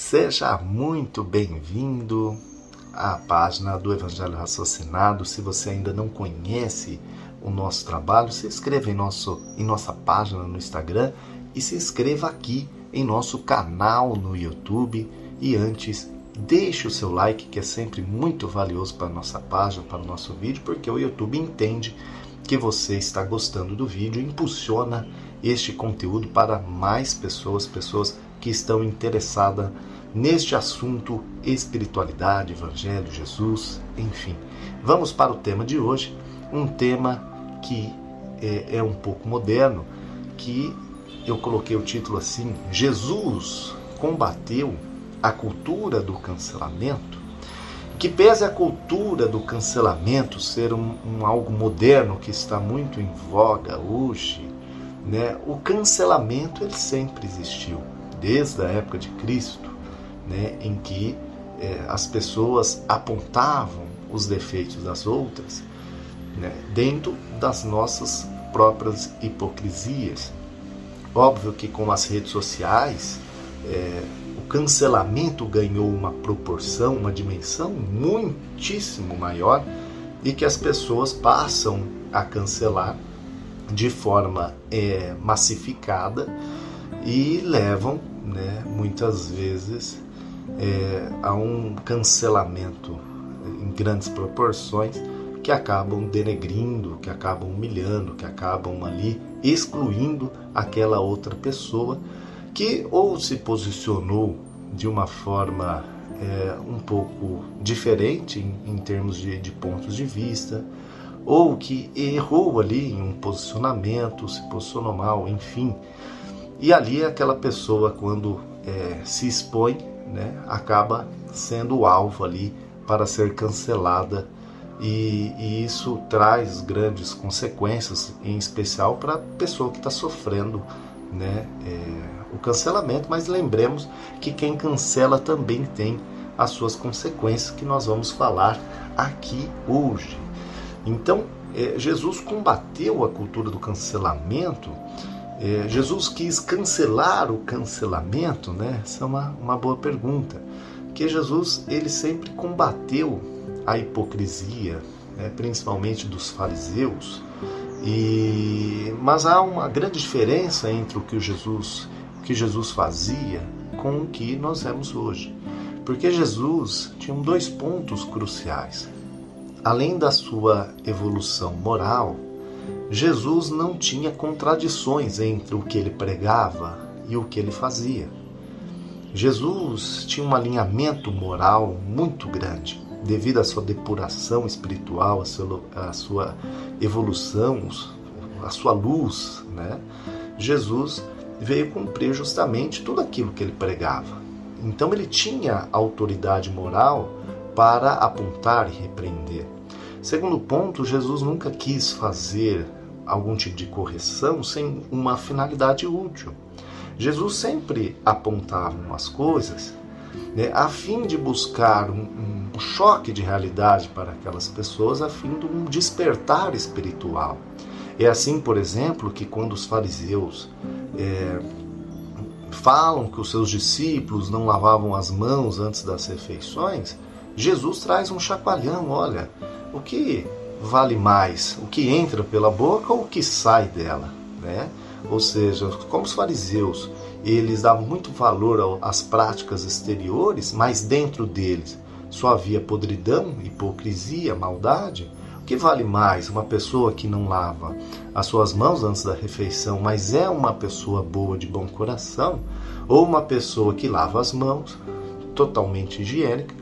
Seja muito bem-vindo à página do Evangelho Raciocinado. Se você ainda não conhece o nosso trabalho, se inscreva em, nosso, em nossa página no Instagram e se inscreva aqui em nosso canal no YouTube. E antes, deixe o seu like, que é sempre muito valioso para a nossa página, para o nosso vídeo, porque o YouTube entende que você está gostando do vídeo, impulsiona este conteúdo para mais pessoas, pessoas que estão interessadas neste assunto espiritualidade, evangelho, Jesus, enfim. Vamos para o tema de hoje, um tema que é, é um pouco moderno, que eu coloquei o título assim: Jesus combateu a cultura do cancelamento. Que pese a cultura do cancelamento ser um, um algo moderno que está muito em voga hoje, né, o cancelamento ele sempre existiu desde a época de Cristo, né, em que é, as pessoas apontavam os defeitos das outras né, dentro das nossas próprias hipocrisias. Óbvio que com as redes sociais é, o cancelamento ganhou uma proporção, uma dimensão muitíssimo maior e que as pessoas passam a cancelar de forma é, massificada e levam, né, muitas vezes, é, a um cancelamento em grandes proporções que acabam denegrindo, que acabam humilhando, que acabam ali excluindo aquela outra pessoa que ou se posicionou de uma forma é, um pouco diferente em, em termos de, de pontos de vista, ou que errou ali em um posicionamento, se posicionou mal, enfim. E ali aquela pessoa, quando é, se expõe, né, acaba sendo alvo ali para ser cancelada. E, e isso traz grandes consequências, em especial para a pessoa que está sofrendo né, é, o cancelamento. Mas lembremos que quem cancela também tem as suas consequências, que nós vamos falar aqui hoje. Então, é, Jesus combateu a cultura do cancelamento é, Jesus quis cancelar o cancelamento, né? Essa é uma, uma boa pergunta. Porque Jesus ele sempre combateu a hipocrisia, né? principalmente dos fariseus. E mas há uma grande diferença entre o que Jesus, o que Jesus fazia com o que nós vemos hoje. Porque Jesus tinha dois pontos cruciais. Além da sua evolução moral, Jesus não tinha contradições entre o que ele pregava e o que ele fazia. Jesus tinha um alinhamento moral muito grande, devido à sua depuração espiritual, à sua evolução, à sua luz. Né? Jesus veio cumprir justamente tudo aquilo que ele pregava. Então ele tinha autoridade moral para apontar e repreender. Segundo ponto, Jesus nunca quis fazer algum tipo de correção sem uma finalidade útil. Jesus sempre apontava umas coisas né, a fim de buscar um, um, choque de realidade para aquelas pessoas, a fim de um despertar espiritual. É assim, por exemplo, que quando os fariseus é, falam que os seus discípulos não lavavam as mãos antes das refeições, Jesus traz um chacoalhão, olha, o que vale mais o que entra pela boca ou o que sai dela, né? Ou seja, como os fariseus, eles davam muito valor às práticas exteriores, mas dentro deles só havia podridão, hipocrisia, maldade. O que vale mais? Uma pessoa que não lava as suas mãos antes da refeição, mas é uma pessoa boa de bom coração, ou uma pessoa que lava as mãos, totalmente higiênica,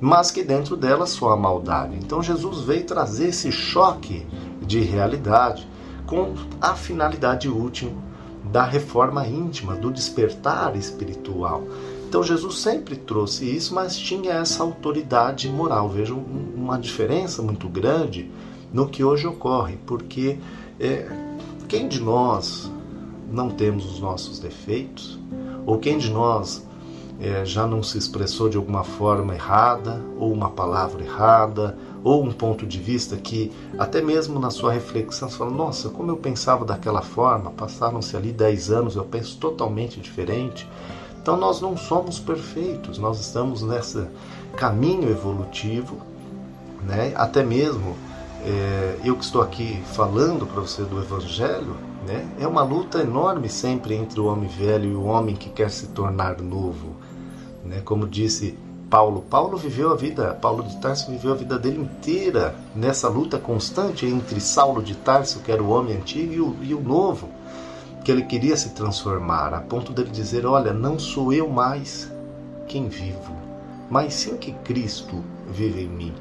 mas que dentro dela só há maldade. Então Jesus veio trazer esse choque de realidade com a finalidade última da reforma íntima, do despertar espiritual. Então Jesus sempre trouxe isso, mas tinha essa autoridade moral. Vejam uma diferença muito grande no que hoje ocorre, porque é, quem de nós não temos os nossos defeitos? Ou quem de nós é, já não se expressou de alguma forma errada, ou uma palavra errada, ou um ponto de vista que, até mesmo na sua reflexão, você fala: Nossa, como eu pensava daquela forma, passaram-se ali 10 anos, eu penso totalmente diferente. Então nós não somos perfeitos, nós estamos nesse caminho evolutivo, né? até mesmo é, eu que estou aqui falando para você do Evangelho, né? é uma luta enorme sempre entre o homem velho e o homem que quer se tornar novo. Né? Como disse Paulo, Paulo viveu a vida, Paulo de Tarso viveu a vida dele inteira nessa luta constante entre Saulo de Tarso, que era o homem antigo, e o, e o novo, que ele queria se transformar, a ponto dele dizer: Olha, não sou eu mais quem vivo, mas sim que Cristo vive em mim.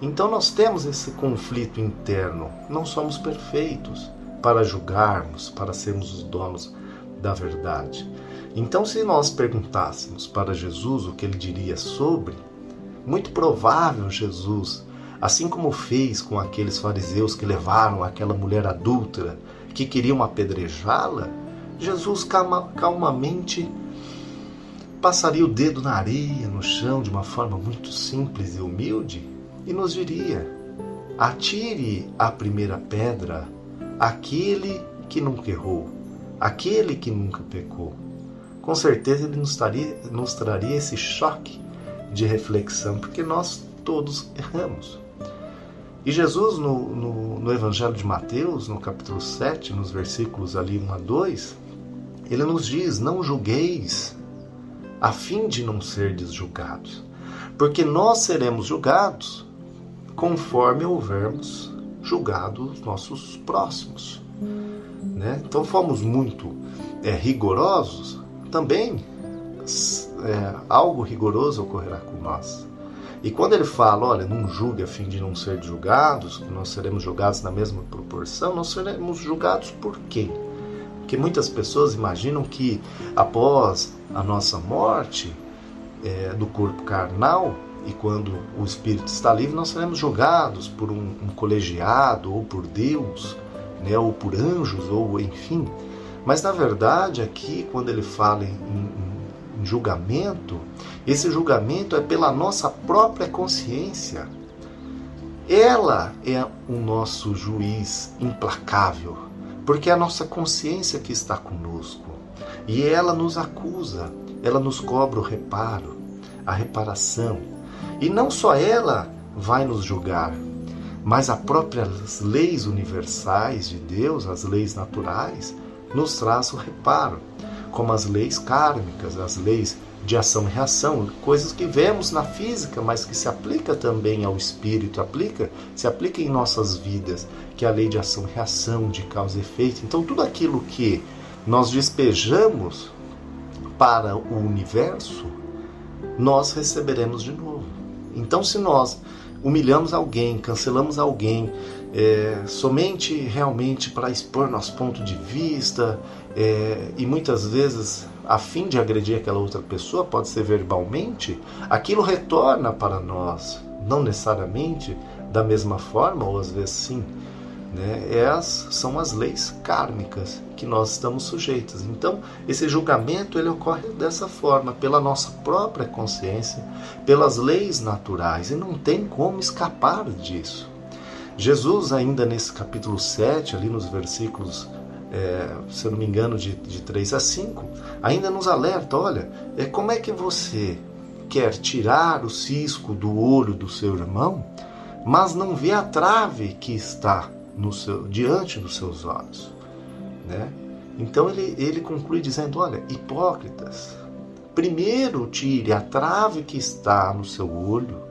Então nós temos esse conflito interno. Não somos perfeitos para julgarmos, para sermos os donos da verdade. Então, se nós perguntássemos para Jesus o que ele diria sobre, muito provável Jesus, assim como fez com aqueles fariseus que levaram aquela mulher adúltera que queriam apedrejá-la, Jesus calma, calmamente passaria o dedo na areia, no chão, de uma forma muito simples e humilde e nos diria: atire a primeira pedra aquele que nunca errou, aquele que nunca pecou. Com certeza ele nos traria, nos traria esse choque de reflexão, porque nós todos erramos. E Jesus, no, no, no, Evangelho de Mateus, no capítulo 7, nos versículos ali 1 a 2, ele nos diz: Não julgueis, a fim de não serdes julgados, porque nós seremos julgados conforme houvermos julgado os nossos próximos. Né? Então fomos muito é, rigorosos, também é, algo rigoroso ocorrerá com nós. E quando ele fala, olha, não julgue a fim de não ser julgados, nós seremos julgados na mesma proporção, nós seremos julgados por quem? Porque muitas pessoas imaginam que após a nossa morte é, do corpo carnal, e quando o espírito está livre, nós seremos julgados por um, um colegiado, ou por Deus, né, ou por anjos, ou enfim. Mas na verdade, aqui, quando ele fala em, em, em julgamento, esse julgamento é pela nossa própria consciência. Ela é o nosso juiz implacável, porque é a nossa consciência que está conosco. E ela nos acusa, ela nos cobra o reparo, a reparação, e não só ela vai nos julgar, mas as próprias leis universais de Deus, as leis naturais, nos traz o reparo, como as leis kármicas, as leis de ação e reação, coisas que vemos na física, mas que se aplica também ao espírito, aplica, se aplica em nossas vidas, que é a lei de ação e reação, de causa e efeito. Então tudo aquilo que nós despejamos para o universo, nós receberemos de novo. Então, se nós humilhamos alguém, cancelamos alguém, é, somente realmente para expor nosso ponto de vista é, e muitas vezes a fim de agredir aquela outra pessoa, pode ser verbalmente, aquilo retorna para nós, não necessariamente da mesma forma, ou às vezes sim, né? É as, são as leis kármicas que nós estamos sujeitos. Então, esse julgamento ele ocorre dessa forma, pela nossa própria consciência, pelas leis naturais, e não tem como escapar disso. Jesus, ainda nesse capítulo 7, ali nos versículos, é, se eu não me engano, de, de 3 a 5, ainda nos alerta: olha, é, como é que você quer tirar o cisco do olho do seu irmão, mas não vê a trave que está no seu, diante dos seus olhos. Né? Então ele, ele conclui dizendo: Olha, hipócritas, primeiro tire a trave que está no seu olho,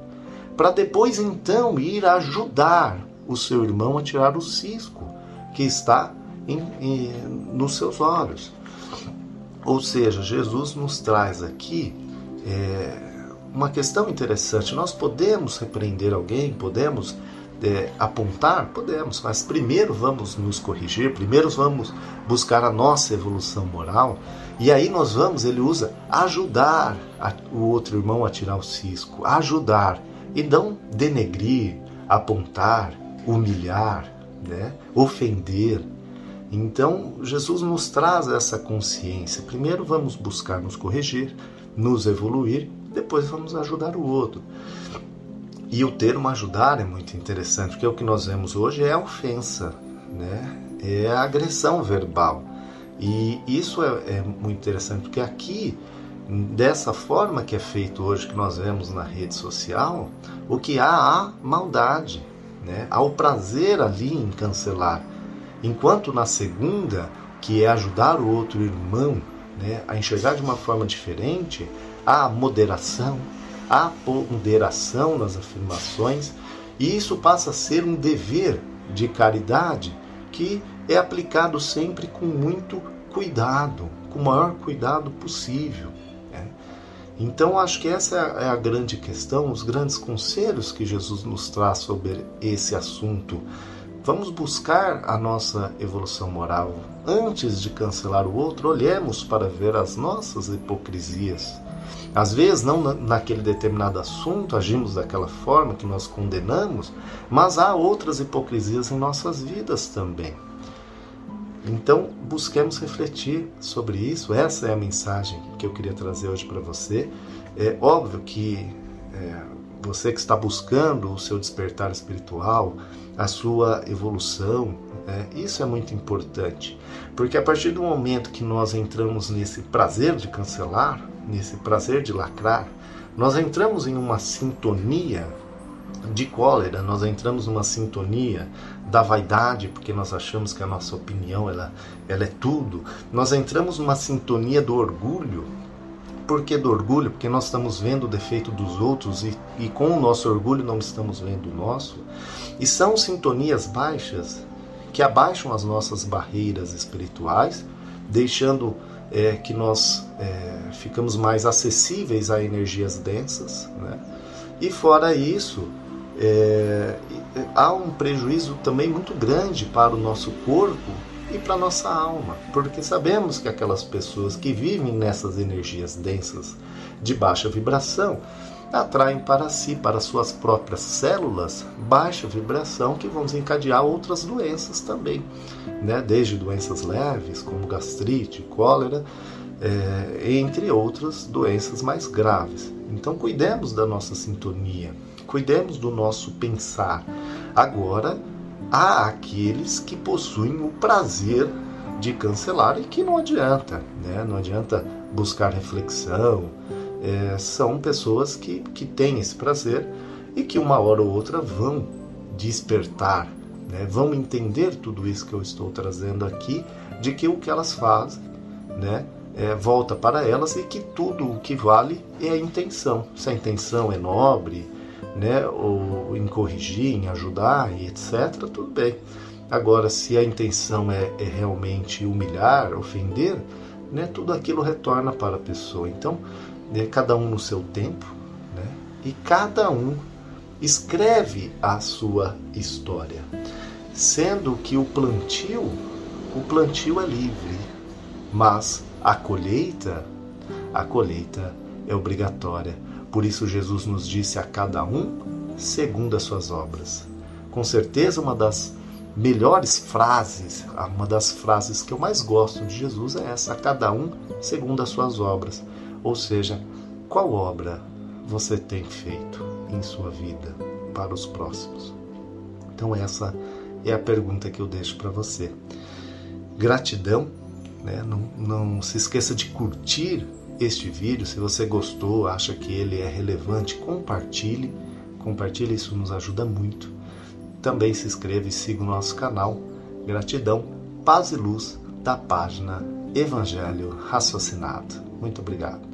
para depois então ir ajudar o seu irmão a tirar o cisco que está em, em, nos seus olhos. Ou seja, Jesus nos traz aqui é, uma questão interessante. Nós podemos repreender alguém, podemos é, apontar? Podemos, mas primeiro vamos nos corrigir, primeiro vamos buscar a nossa evolução moral, e aí nós vamos, ele usa ajudar a, o outro irmão a tirar o cisco, ajudar, e não denegrir, apontar, humilhar, né? ofender. Então, Jesus nos traz essa consciência. Primeiro vamos buscar nos corrigir, nos evoluir, depois vamos ajudar o outro. E o termo ajudar é muito interessante, porque o que nós vemos hoje é a ofensa, né? é a agressão verbal. E isso é, é muito interessante, porque aqui dessa forma que é feito hoje, que nós vemos na rede social, o que há a maldade, né? há o prazer ali em cancelar. Enquanto na segunda, que é ajudar o outro irmão né, a enxergar de uma forma diferente, há moderação, há ponderação nas afirmações, e isso passa a ser um dever de caridade que é aplicado sempre com muito cuidado, com o maior cuidado possível. Né? Então, acho que essa é a grande questão, os grandes conselhos que Jesus nos traz sobre esse assunto. Vamos buscar a nossa evolução moral. Antes de cancelar o outro, olhemos para ver as nossas hipocrisias. Às vezes, não naquele determinado assunto agimos daquela forma que nós condenamos, mas há outras hipocrisias em nossas vidas também. Então, busquemos refletir sobre isso. Essa é a mensagem que eu queria trazer hoje para você. É óbvio que é, você que está buscando o seu despertar espiritual, a sua evolução, é, isso é muito importante. Porque a partir do momento que nós entramos nesse prazer de cancelar, nesse prazer de lacrar, nós entramos em uma sintonia de cólera, nós entramos numa sintonia da vaidade, porque nós achamos que a nossa opinião ela, ela é tudo. Nós entramos numa sintonia do orgulho. Por que do orgulho? Porque nós estamos vendo o defeito dos outros e, e com o nosso orgulho não estamos vendo o nosso. E são sintonias baixas que abaixam as nossas barreiras espirituais, deixando é, que nós é, ficamos mais acessíveis a energias densas. Né? E fora isso, é, há um prejuízo também muito grande para o nosso corpo e para a nossa alma, porque sabemos que aquelas pessoas que vivem nessas energias densas de baixa vibração atraem para si, para suas próprias células, baixa vibração que vão desencadear outras doenças também, né? desde doenças leves, como gastrite, cólera, é, entre outras doenças mais graves. Então, cuidemos da nossa sintonia, cuidemos do nosso pensar. Agora, há aqueles que possuem o prazer de cancelar e que não adianta, né? não adianta buscar reflexão. É, são pessoas que, que têm esse prazer e que uma hora ou outra vão despertar, né? vão entender tudo isso que eu estou trazendo aqui, de que o que elas fazem né? É, volta para elas e que tudo o que vale é a intenção. Se a intenção é nobre, né, ou em corrigir, em ajudar e etc., tudo bem. Agora, se a intenção é, é realmente humilhar, ofender, né, tudo aquilo retorna para a pessoa. Então, né, cada um no seu tempo, né, e cada um escreve a sua história, sendo que o plantio, o plantio é livre, mas a colheita, a colheita é obrigatória. Por isso Jesus nos disse a cada um segundo as suas obras. Com certeza uma das melhores frases, uma das frases que eu mais gosto de Jesus é essa: a cada um segundo as suas obras. Ou seja, qual obra você tem feito em sua vida para os próximos? Então essa é a pergunta que eu deixo para você. Gratidão, né? não, não se esqueça de curtir este vídeo. Se você gostou, acha que ele é relevante, compartilhe. Compartilhe, isso nos ajuda muito. Também se inscreva e siga o nosso canal. Gratidão, paz e luz da página Evangelho Raciocinado. Muito obrigado.